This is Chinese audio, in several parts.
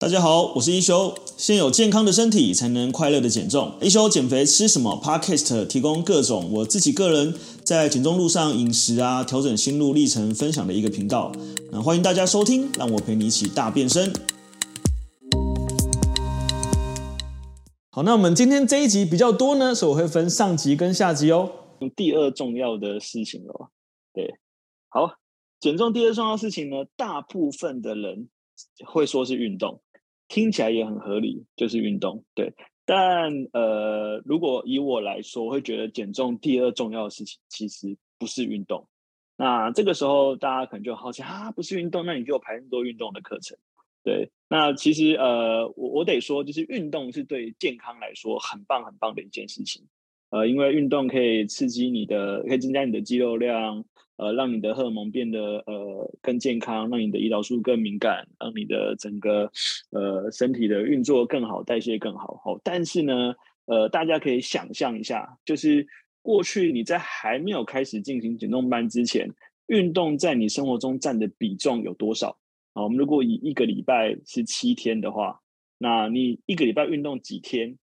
大家好，我是一休。先有健康的身体，才能快乐的减重。一休减肥吃什么？Podcast 提供各种我自己个人在减重路上饮食啊，调整心路历程分享的一个频道。那欢迎大家收听，让我陪你一起大变身。好，那我们今天这一集比较多呢，所以我会分上集跟下集哦。第二重要的事情哦，对，好，减重第二重要的事情呢，大部分的人会说是运动。听起来也很合理，就是运动，对。但呃，如果以我来说，我会觉得减重第二重要的事情其实不是运动。那这个时候大家可能就好奇啊，不是运动，那你给我排那么多运动的课程？对。那其实呃，我我得说，就是运动是对健康来说很棒很棒的一件事情。呃，因为运动可以刺激你的，可以增加你的肌肉量。呃，让你的荷尔蒙变得呃更健康，让你的胰岛素更敏感，让你的整个呃身体的运作更好，代谢更好。好，但是呢，呃，大家可以想象一下，就是过去你在还没有开始进行减重班之前，运动在你生活中占的比重有多少？好，我们如果以一个礼拜是七天的话，那你一个礼拜运动几天？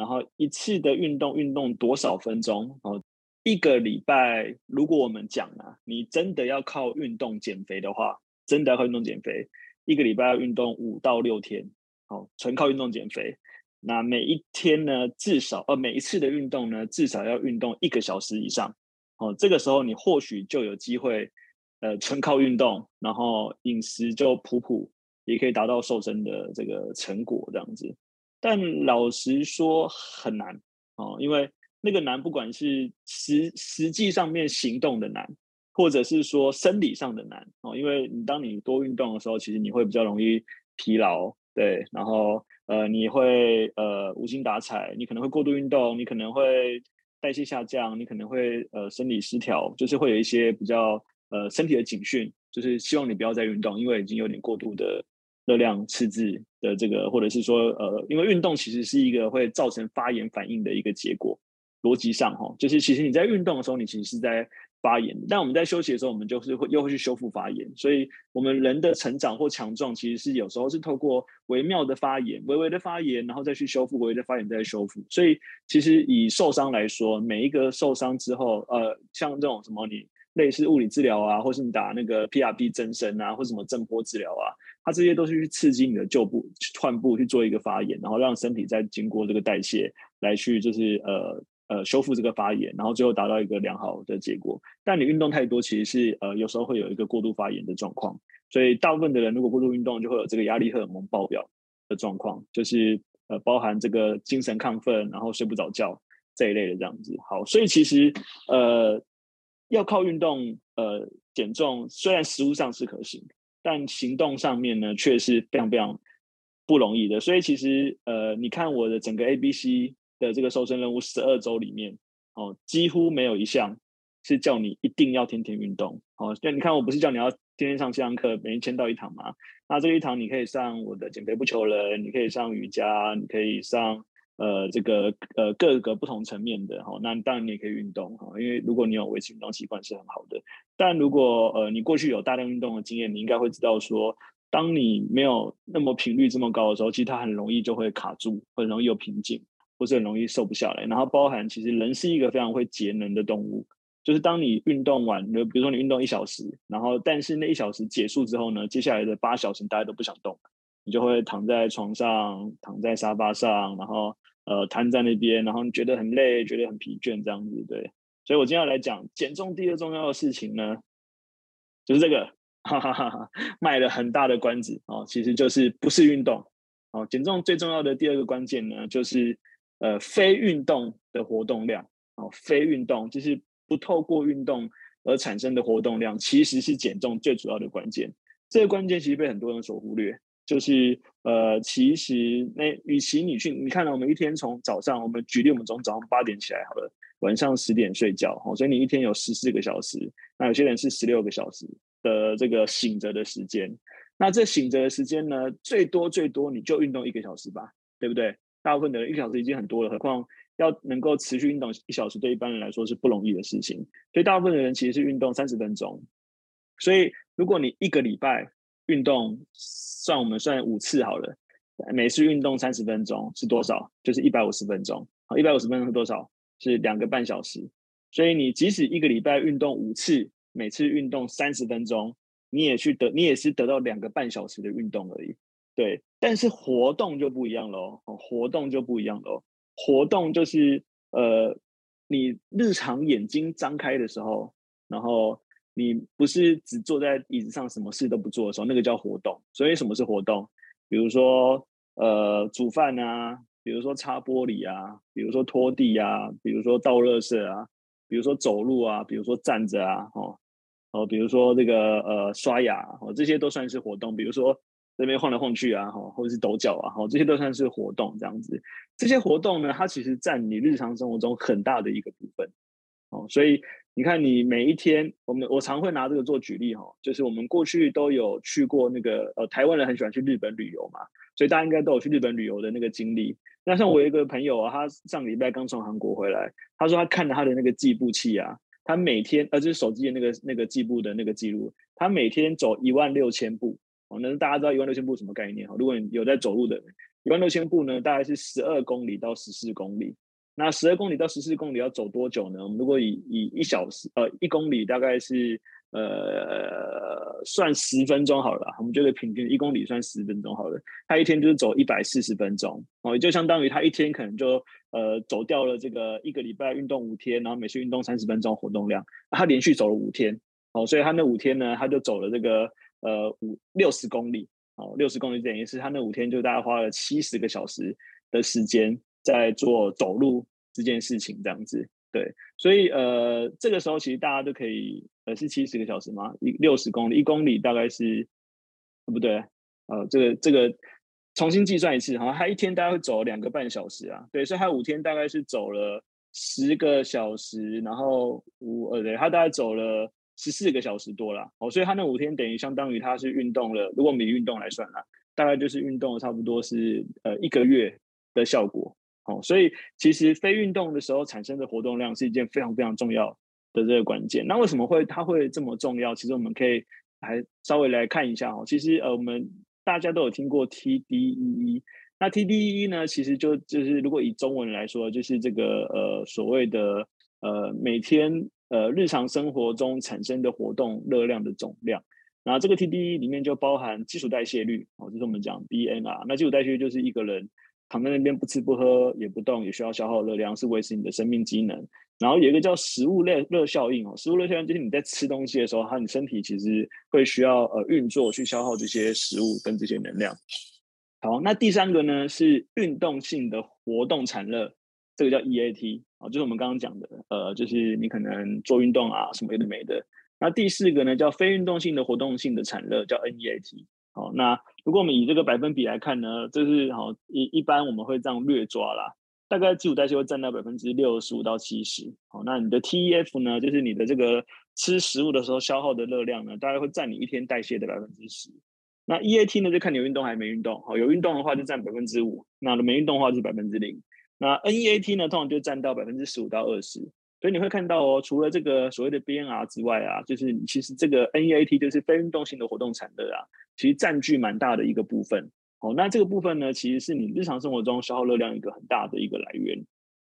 然后一次的运动运动多少分钟？哦。一个礼拜，如果我们讲啊，你真的要靠运动减肥的话，真的要靠运动减肥，一个礼拜要运动五到六天，哦，纯靠运动减肥。那每一天呢，至少呃每一次的运动呢，至少要运动一个小时以上，哦，这个时候你或许就有机会，呃，纯靠运动，然后饮食就普普，也可以达到瘦身的这个成果这样子。但老实说很难哦，因为。那个难，不管是实实际上面行动的难，或者是说生理上的难哦，因为你当你多运动的时候，其实你会比较容易疲劳，对，然后呃你会呃无精打采，你可能会过度运动，你可能会代谢下降，你可能会呃生理失调，就是会有一些比较呃身体的警讯，就是希望你不要再运动，因为已经有点过度的热量赤字的这个，或者是说呃因为运动其实是一个会造成发炎反应的一个结果。逻辑上，哈，就是其实你在运动的时候，你其实是在发炎；但我们在休息的时候，我们就是会又会去修复发炎。所以，我们人的成长或强壮，其实是有时候是透过微妙的发炎、微微的发炎，然后再去修复，微微的发炎再修复。所以，其实以受伤来说，每一个受伤之后，呃，像这种什么你类似物理治疗啊，或是你打那个 PRP 增生啊，或什么震波治疗啊，它这些都是去刺激你的旧部、患部去做一个发炎，然后让身体再经过这个代谢来去就是呃。呃，修复这个发炎，然后最后达到一个良好的结果。但你运动太多，其实是呃有时候会有一个过度发炎的状况。所以大部分的人如果过度运动，就会有这个压力荷尔蒙爆表的状况，就是呃包含这个精神亢奋，然后睡不着觉这一类的这样子。好，所以其实呃要靠运动呃减重，虽然实物上是可行，但行动上面呢却是非常非常不容易的。所以其实呃你看我的整个 A B C。的这个瘦身任务十二周里面，哦，几乎没有一项是叫你一定要天天运动。哦，那你看，我不是叫你要天天上线上课，每天签到一堂吗？那这一堂你可以上我的减肥不求人，你可以上瑜伽，你可以上呃这个呃各个不同层面的。哈、那当然你也可以运动哈、因为如果你有维持运动习惯是很好的。但如果呃你过去有大量运动的经验，你应该会知道说，当你没有那么频率这么高的时候，其实它很容易就会卡住，很容易有瓶颈。不是很容易瘦不下来，然后包含其实人是一个非常会节能的动物，就是当你运动完，比如说你运动一小时，然后但是那一小时结束之后呢，接下来的八小时大家都不想动，你就会躺在床上，躺在沙发上，然后呃瘫在那边，然后你觉得很累，觉得很疲倦这样子，对。所以我今天要来讲减重第二重要的事情呢，就是这个，哈哈哈哈，卖了很大的关子哦，其实就是不是运动哦，减重最重要的第二个关键呢，就是。呃，非运动的活动量，哦，非运动就是不透过运动而产生的活动量，其实是减重最主要的关键。这个关键其实被很多人所忽略，就是呃，其实那与其你去，你看到我们一天从早上，我们举例，我们从早上八点起来好了，晚上十点睡觉，哦，所以你一天有十四个小时，那有些人是十六个小时的这个醒着的时间，那这醒着的时间呢，最多最多你就运动一个小时吧，对不对？大部分的人一个小时已经很多了，何况要能够持续运动一小时，对一般人来说是不容易的事情。所以大部分的人其实是运动三十分钟。所以如果你一个礼拜运动，算我们算五次好了，每次运动三十分钟是多少？就是一百五十分钟。好，一百五十分钟是多少？是两个半小时。所以你即使一个礼拜运动五次，每次运动三十分钟，你也去得，你也是得到两个半小时的运动而已。对，但是活动就不一样喽。活动就不一样喽。活动就是呃，你日常眼睛张开的时候，然后你不是只坐在椅子上什么事都不做的时候，那个叫活动。所以什么是活动？比如说呃，煮饭啊，比如说擦玻璃啊，比如说拖地啊，比如说倒垃圾啊，比如说走路啊，比如说站着啊，哦哦，比如说这个呃刷牙哦，这些都算是活动。比如说。这边晃来晃去啊，或者是抖脚啊，这些都算是活动这样子。这些活动呢，它其实占你日常生活中很大的一个部分。哦，所以你看，你每一天，我们我常会拿这个做举例哈，就是我们过去都有去过那个呃，台湾人很喜欢去日本旅游嘛，所以大家应该都有去日本旅游的那个经历。那像我一个朋友啊，他上个礼拜刚从韩国回来，他说他看了他的那个计步器啊，他每天呃，就是手机的那个那个计步的那个记录，他每天走一万六千步。哦，那大家知道一万六千步什么概念哈？如果你有在走路的人，一万六千步呢，大概是十二公里到十四公里。那十二公里到十四公里要走多久呢？我们如果以以一小时呃一公里大概是呃算十分钟好了，我们觉得平均一公里算十分钟好了。他一天就是走一百四十分钟哦，也就相当于他一天可能就呃走掉了这个一个礼拜运动五天，然后每次运动三十分钟活动量，他连续走了五天哦，所以他那五天呢，他就走了这个。呃，五六十公里，哦，六十公里等于是他那五天就大概花了七十个小时的时间在做走路这件事情，这样子，对，所以呃，这个时候其实大家都可以，呃，是七十个小时吗？一六十公里，一公里大概是，不对，呃，这个这个重新计算一次，好像他一天大概会走两个半小时啊，对，所以他五天大概是走了十个小时，然后五呃，对，他大概走了。十四个小时多了，哦，所以他那五天等于相当于他是运动了，如果我们以运动来算啦，大概就是运动差不多是呃一个月的效果，哦，所以其实非运动的时候产生的活动量是一件非常非常重要的这个关键。那为什么会它会这么重要？其实我们可以还稍微来看一下哦。其实呃，我们大家都有听过 TDEE，那 TDEE 呢，其实就就是如果以中文来说，就是这个呃所谓的呃每天。呃，日常生活中产生的活动热量的总量，然后这个 TDE 里面就包含基础代谢率，哦，就是我们讲 BMR。那基础代谢率就是一个人躺在那边不吃不喝也不动，也需要消耗热量，是维持你的生命机能。然后有一个叫食物热热效应哦，食物热效应就是你在吃东西的时候，它你身体其实会需要呃运作去消耗这些食物跟这些能量。好，那第三个呢是运动性的活动产热，这个叫 EAT。啊，就是我们刚刚讲的，呃，就是你可能做运动啊，什么的没的。那第四个呢，叫非运动性的活动性的产热，叫 NEAT。好，那如果我们以这个百分比来看呢，就是好一一般我们会这样略抓啦，大概基础代谢会占到百分之六十五到七十。好，那你的 TEF 呢，就是你的这个吃食物的时候消耗的热量呢，大概会占你一天代谢的百分之十。那 EAT 呢，就看你有运动还是没运动。好，有运动的话就占百分之五，那没运动的话就是百分之零。那 NEAT 呢，通常就占到百分之十五到二十，所以你会看到哦，除了这个所谓的 BMR 之外啊，就是其实这个 NEAT 就是非运动性的活动产热啊，其实占据蛮大的一个部分。哦，那这个部分呢，其实是你日常生活中消耗热量一个很大的一个来源。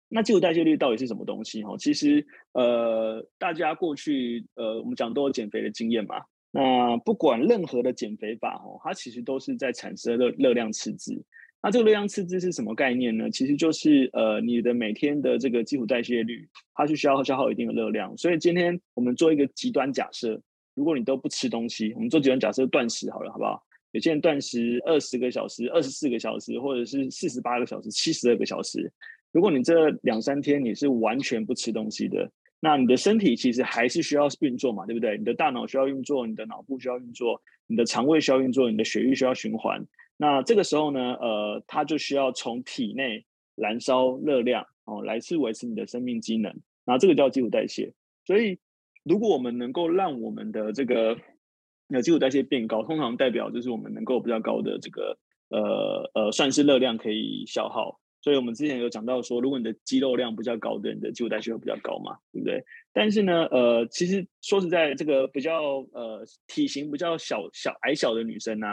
那基础代谢率到底是什么东西？哦，其实呃，大家过去呃，我们讲都有减肥的经验嘛。那不管任何的减肥法哦，它其实都是在产生热热量赤字。那这个热量赤字是什么概念呢？其实就是呃，你的每天的这个基础代谢率，它是需要消耗一定的热量。所以今天我们做一个极端假设，如果你都不吃东西，我们做极端假设断食好了，好不好？有些人断食二十个小时、二十四个小时，或者是四十八个小时、七十二个小时。如果你这两三天你是完全不吃东西的，那你的身体其实还是需要运作嘛，对不对？你的大脑需要运作，你的脑部需要运作，你的肠胃需要运作，你的血液需要循环。那这个时候呢，呃，它就需要从体内燃烧热量哦，来去维持你的生命机能。那这个叫基础代谢。所以，如果我们能够让我们的这个呃基础代谢变高，通常代表就是我们能够比较高的这个呃呃算是热量可以消耗。所以我们之前有讲到说，如果你的肌肉量比较高的，你的基础代谢会比较高嘛，对不对？但是呢，呃，其实说实在，这个比较呃体型比较小小矮小的女生呢、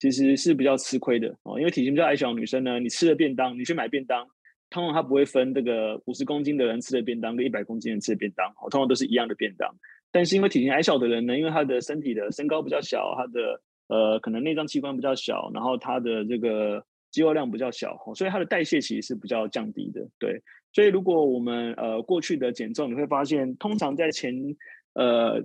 其实是比较吃亏的哦，因为体型比较矮小的女生呢，你吃的便当，你去买便当，通常她不会分这个五十公斤的人吃的便当跟一百公斤人吃的便当，哦，通常都是一样的便当。但是因为体型矮小的人呢，因为他的身体的身高比较小，他的呃可能内脏器官比较小，然后他的这个肌肉量比较小，所以它的代谢其实是比较降低的。对，所以如果我们呃过去的减重，你会发现，通常在前呃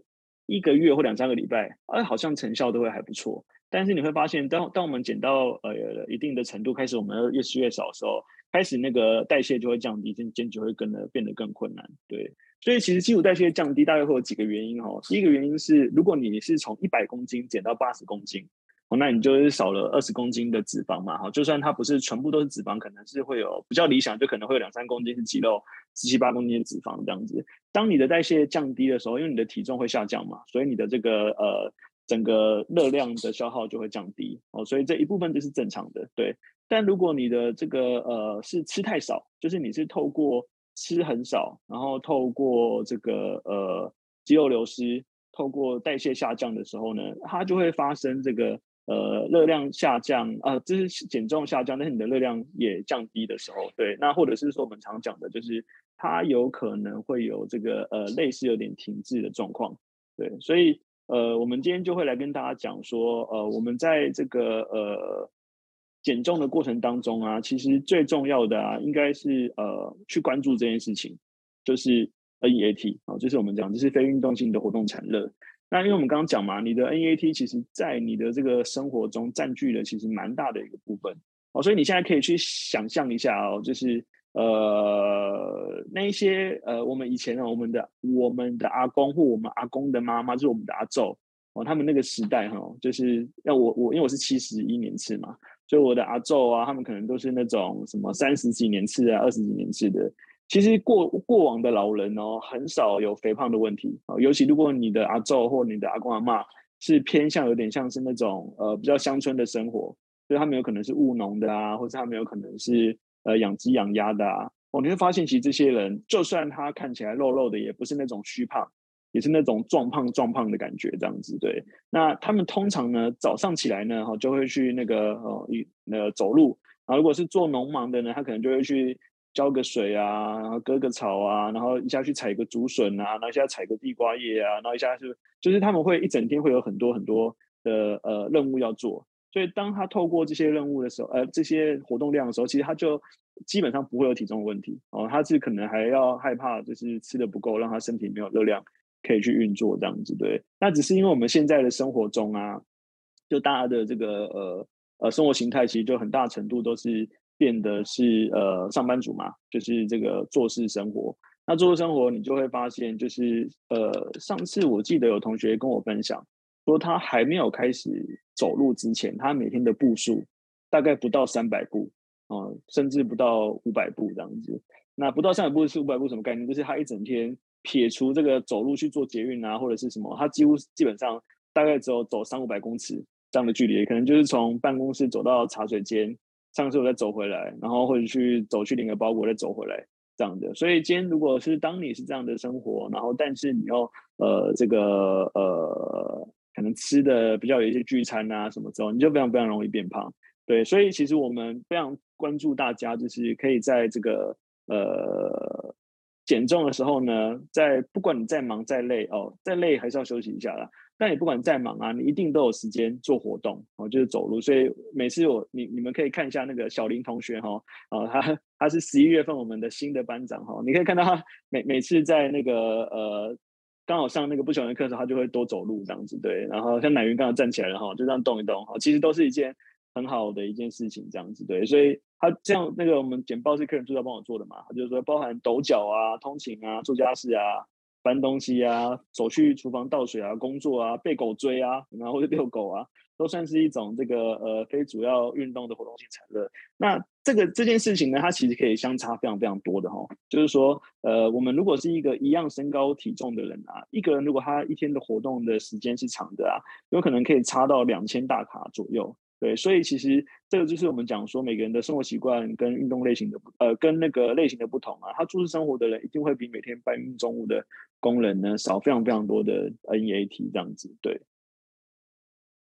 一个月或两三个礼拜，哎，好像成效都会还不错。但是你会发现，当当我们减到呃一定的程度，开始我们越吃越少的时候，开始那个代谢就会降低，减减就会跟着变得更困难。对，所以其实基础代谢降低大概会有几个原因哦。第一个原因是，如果你是从一百公斤减到八十公斤，哦，那你就是少了二十公斤的脂肪嘛。哈，就算它不是全部都是脂肪，可能是会有比较理想，就可能会有两三公斤是肌肉，十七八公斤的脂肪这样子。当你的代谢降低的时候，因为你的体重会下降嘛，所以你的这个呃。整个热量的消耗就会降低哦，所以这一部分就是正常的，对。但如果你的这个呃是吃太少，就是你是透过吃很少，然后透过这个呃肌肉流失，透过代谢下降的时候呢，它就会发生这个呃热量下降啊，这、呃就是减重下降，但是你的热量也降低的时候，对。那或者是说我们常讲的，就是它有可能会有这个呃类似有点停滞的状况，对，所以。呃，我们今天就会来跟大家讲说，呃，我们在这个呃减重的过程当中啊，其实最重要的啊，应该是呃去关注这件事情，就是 NEAT 啊，就是我们讲就是非运动性的活动产热。那因为我们刚刚讲嘛，你的 NEAT 其实在你的这个生活中占据了其实蛮大的一个部分哦，所以你现在可以去想象一下哦，就是。呃，那一些呃，我们以前我们的我们的阿公或我们阿公的妈妈，就是我们的阿祖哦，他们那个时代哈，就是要我我因为我是七十一年次嘛，所以我的阿祖啊，他们可能都是那种什么三十几年次啊，二十几年次的。其实过过往的老人哦，很少有肥胖的问题哦，尤其如果你的阿祖或你的阿公阿嬷是偏向有点像是那种呃比较乡村的生活，所以他们有可能是务农的啊，或者他们有可能是。呃，养鸡养鸭的啊，哦，你会发现其实这些人，就算他看起来肉肉的，也不是那种虚胖，也是那种壮胖壮胖的感觉，这样子对。那他们通常呢，早上起来呢，哈，就会去那个呃，一那个走路。然后如果是做农忙的呢，他可能就会去浇个水啊，然后割个草啊，然后一下去采个竹笋啊，然后一下采个地瓜叶啊，然后一下是就是他们会一整天会有很多很多的呃任务要做。所以，当他透过这些任务的时候，呃，这些活动量的时候，其实他就基本上不会有体重的问题哦。他是可能还要害怕，就是吃的不够，让他身体没有热量可以去运作这样子。对，那只是因为我们现在的生活中啊，就大家的这个呃呃生活形态，其实就很大程度都是变得是呃上班族嘛，就是这个做事生活。那做事生活，你就会发现，就是呃，上次我记得有同学跟我分享。说他还没有开始走路之前，他每天的步数大概不到三百步，哦，甚至不到五百步这样子。那不到三百步是五百步什么概念？就是他一整天撇除这个走路去做捷运啊，或者是什么，他几乎基本上大概只有走三五百公尺这样的距离，可能就是从办公室走到茶水间，上次我再走回来，然后或者去走去领个包裹再走回来这样的。所以今天如果是当你是这样的生活，然后但是你要呃这个呃。可能吃的比较有一些聚餐啊什么之后，你就非常非常容易变胖。对，所以其实我们非常关注大家，就是可以在这个呃减重的时候呢，在不管你再忙再累哦，再累还是要休息一下啦。但你不管再忙啊，你一定都有时间做活动哦，就是走路。所以每次我你你们可以看一下那个小林同学哈，啊他他是十一月份我们的新的班长哈，你可以看到他每每次在那个呃。刚好上那个不喜欢的课的时候，他就会多走路这样子，对。然后像乃云刚好站起来了哈，就这样动一动哈，其实都是一件很好的一件事情，这样子对。所以他这样那个我们简报是客人助教帮我做的嘛，他就是说包含抖脚啊、通勤啊、做家事啊、搬东西啊、走去厨房倒水啊、工作啊、被狗追啊，然后或者遛狗啊。都算是一种这个呃非主要运动的活动性产热。那这个这件事情呢，它其实可以相差非常非常多的哈。就是说，呃，我们如果是一个一样身高体重的人啊，一个人如果他一天的活动的时间是长的啊，有可能可以差到两千大卡左右。对，所以其实这个就是我们讲说，每个人的生活习惯跟运动类型的呃跟那个类型的不同啊，他坐式生活的人一定会比每天搬运重物的工人呢少非常非常多的 NEAT 这样子。对。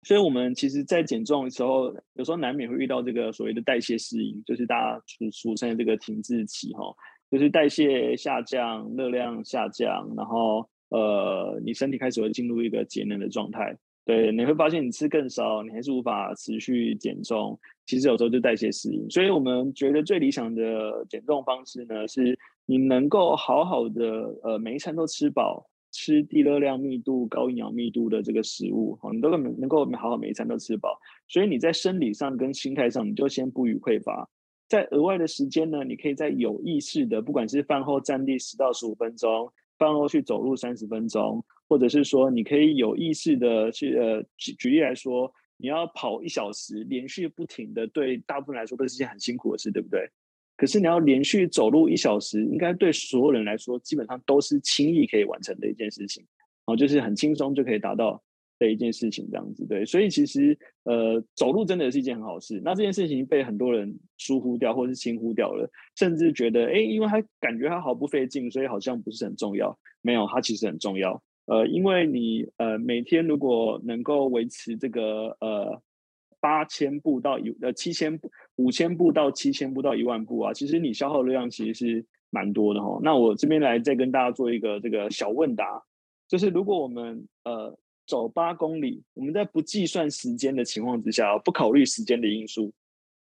所以我们其实，在减重的时候，有时候难免会遇到这个所谓的代谢适应，就是大家俗俗称的这个停滞期哈，就是代谢下降，热量下降，然后呃，你身体开始会进入一个节能的状态。对，你会发现你吃更少，你还是无法持续减重。其实有时候就代谢适应，所以我们觉得最理想的减重方式呢，是你能够好好的呃每一餐都吃饱，吃低热量密度、高营养密度的这个食物，你都能能够好好每一餐都吃饱。所以你在生理上跟心态上，你就先不予匮乏。在额外的时间呢，你可以在有意识的，不管是饭后站立十到十五分钟，饭后去走路三十分钟。或者是说，你可以有意识的去呃举举例来说，你要跑一小时，连续不停的，对大部分来说都是件很辛苦的事，对不对？可是你要连续走路一小时，应该对所有人来说，基本上都是轻易可以完成的一件事情，哦，就是很轻松就可以达到的一件事情，这样子对。所以其实呃，走路真的是一件很好事。那这件事情被很多人疏忽掉，或是轻忽掉了，甚至觉得，哎，因为他感觉他毫不费劲，所以好像不是很重要。没有，它其实很重要。呃，因为你呃每天如果能够维持这个呃八千步到一呃七千步五千步到七千步到一万步啊，其实你消耗热量其实是蛮多的哈。那我这边来再跟大家做一个这个小问答，就是如果我们呃走八公里，我们在不计算时间的情况之下，不考虑时间的因素，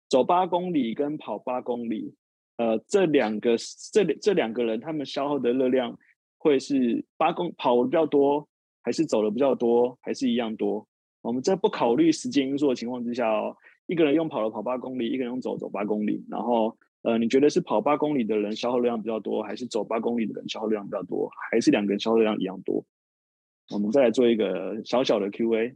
走八公里跟跑八公里，呃这两个这这两个人他们消耗的热量。会是八公跑的比较多，还是走的比较多，还是一样多？我们在不考虑时间因素的情况之下哦，一个人用跑了跑八公里，一个人用走走八公里，然后呃，你觉得是跑八公里的人消耗量比较多，还是走八公里的人消耗量比较多，还是两个人消耗量一样多？我们再来做一个小小的 Q&A。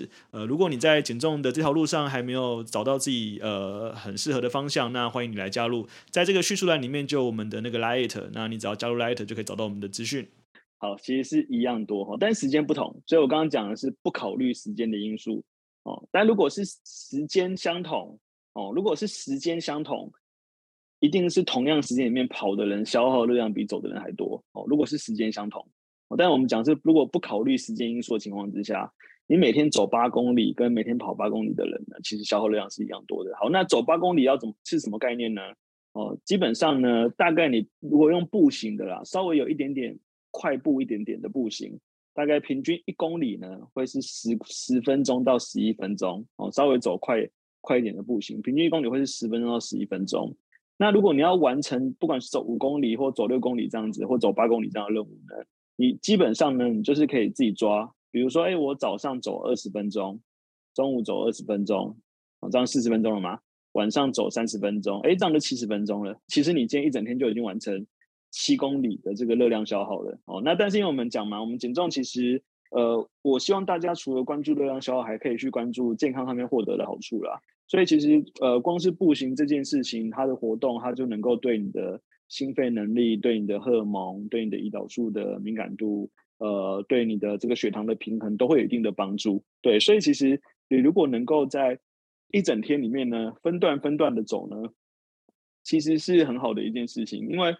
呃，如果你在减重的这条路上还没有找到自己呃很适合的方向，那欢迎你来加入，在这个叙述栏里面就有我们的那个 Light，那你只要加入 Light 就可以找到我们的资讯。好，其实是一样多哈，但时间不同，所以我刚刚讲的是不考虑时间的因素哦。但如果是时间相同哦，如果是时间相同，一定是同样时间里面跑的人消耗热量比走的人还多哦。如果是时间相同，但我们讲是如果不考虑时间因素的情况之下。你每天走八公里跟每天跑八公里的人呢，其实消耗量是一样多的。好，那走八公里要怎么是什么概念呢？哦，基本上呢，大概你如果用步行的啦，稍微有一点点快步一点点的步行，大概平均一公里呢会是十十分钟到十一分钟。哦，稍微走快快一点的步行，平均一公里会是十分钟到十一分钟。那如果你要完成不管是走五公里或走六公里这样子，或走八公里这样的任务呢，你基本上呢，你就是可以自己抓。比如说，哎，我早上走二十分钟，中午走二十分钟，这样四十分钟了吗？晚上走三十分钟，哎，这样就七十分钟了。其实你今天一整天就已经完成七公里的这个热量消耗了。哦，那但是因为我们讲嘛，我们减重其实，呃，我希望大家除了关注热量消耗，还可以去关注健康上面获得的好处啦。所以其实，呃，光是步行这件事情，它的活动，它就能够对你的心肺能力、对你的荷尔蒙、对你的胰岛素的敏感度。呃，对你的这个血糖的平衡都会有一定的帮助。对，所以其实你如果能够在一整天里面呢，分段分段的走呢，其实是很好的一件事情。因为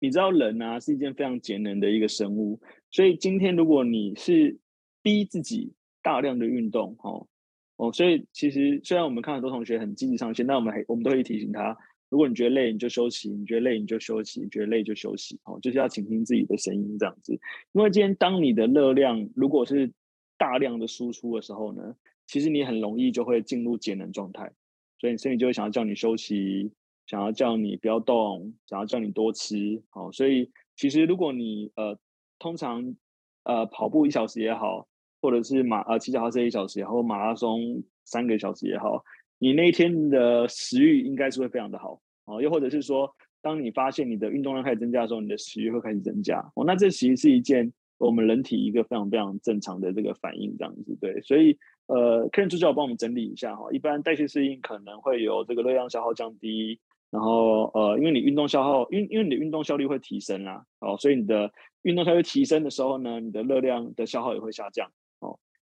你知道人啊是一件非常节能的一个生物，所以今天如果你是逼自己大量的运动，哦哦，所以其实虽然我们看很多同学很积极上线，但我们还我们都会提醒他。如果你觉得累，你就休息；你觉得累，你就休息；你觉得累就休息。哦，就是要倾听自己的声音，这样子。因为今天当你的热量如果是大量的输出的时候呢，其实你很容易就会进入节能状态，所以你身体就会想要叫你休息，想要叫你不要动，想要叫你多吃。好，所以其实如果你呃通常呃跑步一小时也好，或者是马呃骑脚踏车一小时也好，或马拉松三个小时也好。你那一天的食欲应该是会非常的好哦，又或者是说，当你发现你的运动量开始增加的时候，你的食欲会开始增加哦。那这其实是一件我们人体一个非常非常正常的这个反应，这样子对。所以呃，Ken 助教帮我们整理一下哈，一般代谢适应可能会有这个热量消耗降低，然后呃，因为你运动消耗，因因为你的运动效率会提升啦，哦，所以你的运动效率提升的时候呢，你的热量的消耗也会下降。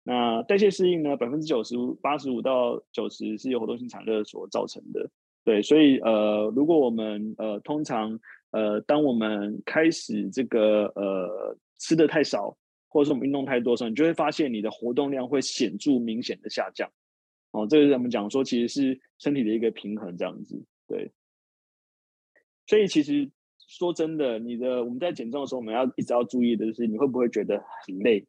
那代谢适应呢，百分之九十五、八十五到九十是由活动性产热所造成的。对，所以呃，如果我们呃通常呃，当我们开始这个呃吃的太少，或者是我们运动太多的时候，你就会发现你的活动量会显著明显的下降。哦，这个是我们讲说，其实是身体的一个平衡这样子。对，所以其实说真的，你的我们在减重的时候，我们要一直要注意的就是，你会不会觉得很累？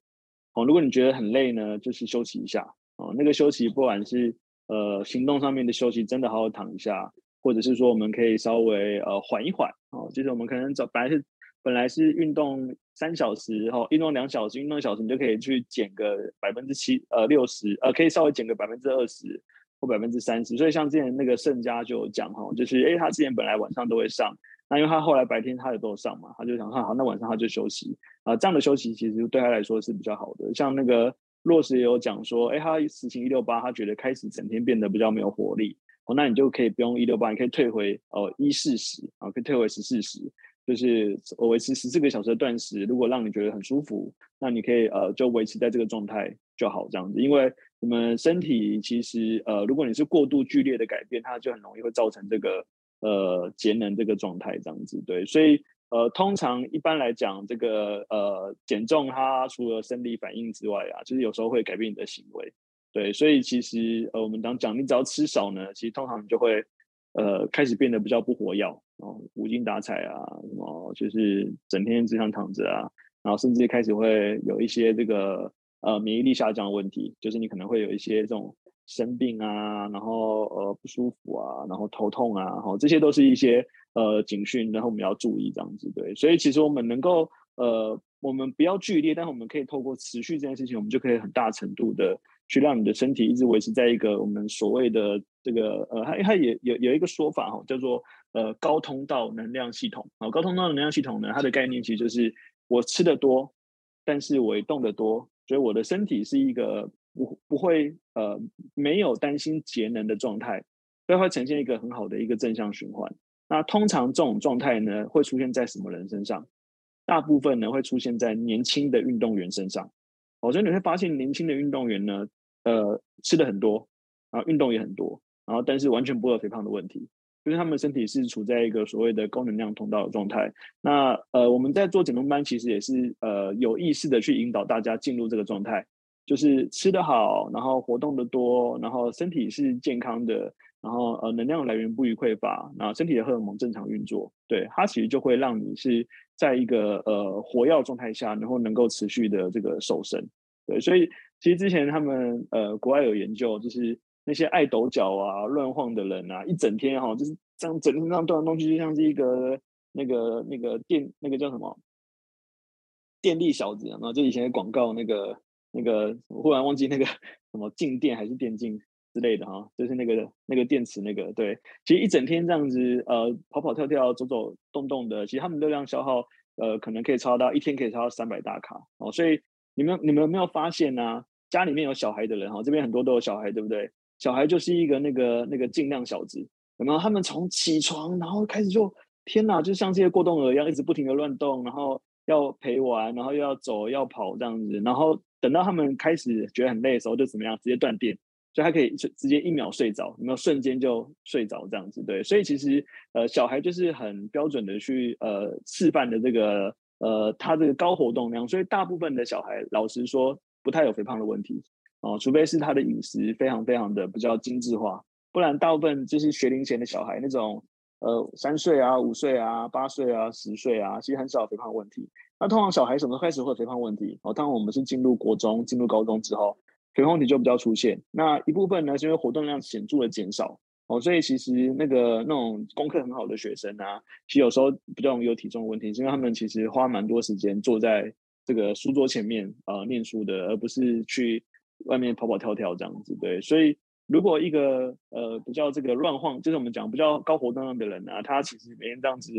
哦，如果你觉得很累呢，就是休息一下哦。那个休息，不管是呃行动上面的休息，真的好好躺一下，或者是说我们可以稍微呃缓一缓哦。就是我们可能早本来是本来是运动三小时，哈、哦，运动两小时，运动一小时，你就可以去减个百分之七呃六十，呃可以稍微减个百分之二十或百分之三十。所以像之前那个盛家就讲哈，就是诶他之前本来晚上都会上。那因为他后来白天他也都有上嘛，他就想说好，那晚上他就休息啊、这样的休息其实对他来说是比较好的。像那个洛石也有讲说，哎，他实行一六八，他觉得开始整天变得比较没有活力。哦，那你就可以不用一六八，你可以退回哦一四十啊，可以退回十四十，就是我维持十四个小时的断食。如果让你觉得很舒服，那你可以呃就维持在这个状态就好这样子。因为我们身体其实呃，如果你是过度剧烈的改变，它就很容易会造成这个。呃，节能这个状态这样子，对，所以呃，通常一般来讲，这个呃减重它除了生理反应之外啊，就是有时候会改变你的行为，对，所以其实呃，我们当讲你只要吃少呢，其实通常你就会呃开始变得比较不活跃，然后无精打采啊，什么就是整天只想躺着啊，然后甚至开始会有一些这个呃免疫力下降的问题，就是你可能会有一些这种。生病啊，然后呃不舒服啊，然后头痛啊，哈，这些都是一些呃警讯，然后我们要注意这样子，对。所以其实我们能够呃，我们不要剧烈，但是我们可以透过持续这件事情，我们就可以很大程度的去让你的身体一直维持在一个我们所谓的这个呃，它它也有有一个说法哈，叫做呃高通道能量系统啊。高通道能量系统呢，它的概念其实就是我吃的多，但是我也动得多，所以我的身体是一个。不不会呃没有担心节能的状态，所以会呈现一个很好的一个正向循环。那通常这种状态呢，会出现在什么人身上？大部分呢会出现在年轻的运动员身上。哦，所以你会发现年轻的运动员呢，呃吃的很多，然后运动也很多，然后但是完全不会有肥胖的问题，就是他们身体是处在一个所谓的高能量通道的状态。那呃我们在做减重班，其实也是呃有意识的去引导大家进入这个状态。就是吃得好，然后活动的多，然后身体是健康的，然后呃能量来源不予匮乏，然后身体的荷尔蒙正常运作，对，它其实就会让你是在一个呃活跃状态下，然后能够持续的这个瘦身，对，所以其实之前他们呃国外有研究，就是那些爱抖脚啊、乱晃的人啊，一整天哈、哦、就是这样整天这样动来动去，就像是一个那个那个电那个叫什么电力小子，然后就以前的广告那个。那个我忽然忘记那个什么静电还是电竞之类的哈，就是那个那个电池那个对，其实一整天这样子呃跑跑跳跳走走动动的，其实他们热量消耗呃可能可以超到一天可以超到三百大卡哦，所以你们你们有没有发现呢、家里面有小孩的人哈，这边很多都有小孩对不对？小孩就是一个那个那个劲量小子，有没有？他们从起床然后开始就天哪，就像这些过动儿一样，一直不停的乱动，然后要陪玩，然后又要走要跑这样子，然后。等到他们开始觉得很累的时候，就怎么样？直接断电，所以他可以直接一秒睡着，有没有瞬间就睡着这样子？对，所以其实呃，小孩就是很标准的去呃示范的这个呃他这个高活动量，所以大部分的小孩老实说不太有肥胖的问题哦、除非是他的饮食非常非常的比较精致化，不然大部分就是学龄前的小孩那种呃三岁啊、五岁啊、八岁啊、十岁啊，其实很少肥胖问题。那通常小孩什么时候开始会有肥胖问题？哦，当我们是进入国中、进入高中之后，肥胖问题就比较出现。那一部分呢，是因为活动量显著的减少哦，所以其实那个那种功课很好的学生啊，其实有时候比较容易有体重问题，是因为他们其实花蛮多时间坐在这个书桌前面、呃、念书的，而不是去外面跑跑跳跳这样子。对，所以如果一个呃比较这个乱晃，就是我们讲比较高活动量的人啊，他其实每天这样子。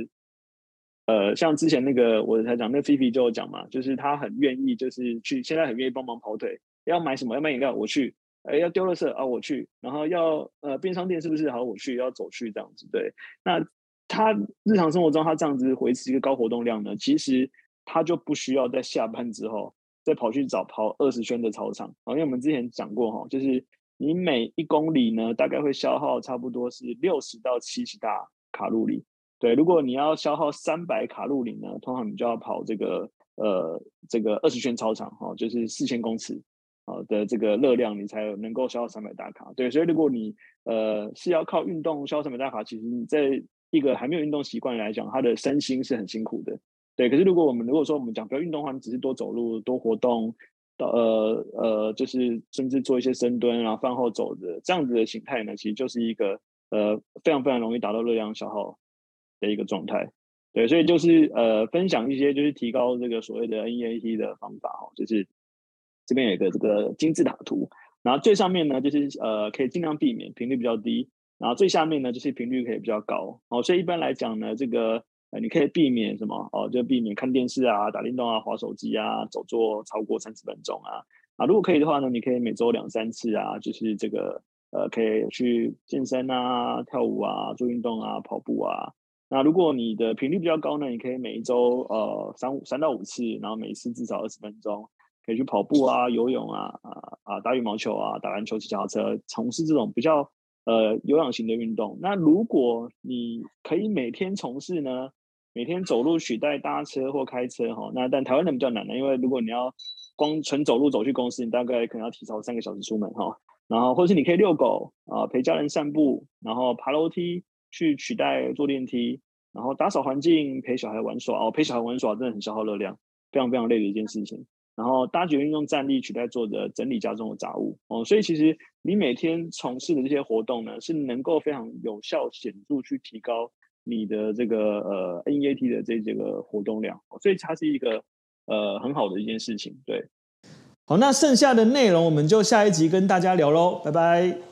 呃，像之前那个我才讲，那菲菲就有讲嘛，就是他很愿意，就是去现在很愿意帮忙跑腿，要买什么要买饮料我去，哎要丢了色啊我去，然后要呃便商店是不是好我去，要走去这样子对。那他日常生活中他这样子维持一个高活动量呢，其实他就不需要在下班之后再跑去找跑二十圈的操场，好，因为我们之前讲过哈，就是你每一公里呢大概会消耗差不多是六十到七十大卡路里。对，如果你要消耗三百卡路里呢，通常你就要跑这个呃这个二十圈操场哈、哦，就是四千公尺啊的这个热量，你才能够消耗三百大卡。对，所以如果你呃是要靠运动消耗三百大卡，其实你在一个还没有运动习惯来讲，他的身心是很辛苦的。对，可是如果我们如果说我们讲不要运动的话，你只是多走路、多活动，到呃呃就是甚至做一些深蹲，然后饭后走的这样子的形态呢，其实就是一个呃非常非常容易达到热量消耗的一个状态，对，所以就是呃，分享一些就是提高这个所谓的 NEAT 的方法哦，就是这边有一个这个金字塔图，然后最上面呢就是呃可以尽量避免频率比较低，然后最下面呢就是频率可以比较高，哦，所以一般来讲呢，这个呃你可以避免什么哦，就避免看电视啊、打电动啊、滑手机啊、走坐超过三十分钟啊，啊，如果可以的话呢，你可以每周两三次啊，就是这个呃可以去健身啊、跳舞啊、做运动啊、跑步啊。那如果你的频率比较高呢，你可以每一周呃三五三到五次，然后每次至少二十分钟，可以去跑步啊、游泳啊、啊啊打羽毛球啊、打篮球、骑脚踏车，从事这种比较呃有氧型的运动。那如果你可以每天从事呢，每天走路取代搭车或开车哈，那但台湾人比较难的，因为如果你要光纯走路走去公司，你大概可能要提早三个小时出门哈，然后或是你可以遛狗啊、陪家人散步，然后爬楼梯。去取代坐电梯，然后打扫环境，陪小孩玩耍哦，陪小孩玩耍真的很消耗热量，非常非常累的一件事情。然后搭捷运用站立取代坐着整理家中的杂物哦，所以其实你每天从事的这些活动呢，是能够非常有效显著去提高你的这个呃 NEAT 的这这个活动量，所以它是一个呃很好的一件事情。对，好，那剩下的内容我们就下一集跟大家聊喽，拜拜。